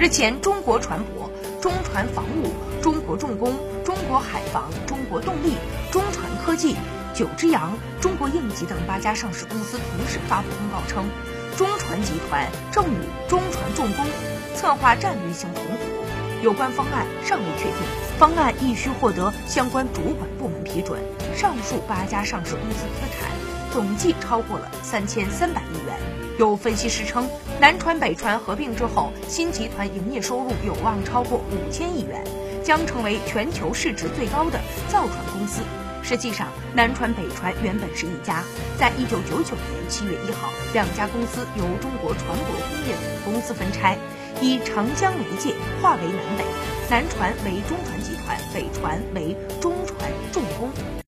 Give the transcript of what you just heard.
日前，中国船舶、中船防务、中国重工、中国海防、中国动力、中船科技、九只羊、中国应急等八家上市公司同时发布公告称，中船集团正与中船重工策划战略性重组，有关方案尚未确定，方案亦需获得相关主管部门批准。上述八家上市公司资产总计超过了三千三百亿元。有分析师称，南船北船合并之后，新集团营业收入有望超过五千亿元，将成为全球市值最高的造船公司。实际上，南船北船原本是一家，在一九九九年七月一号，两家公司由中国船舶工业总公司分拆，以长江为界，划为南北，南船为中船集团，北船为中。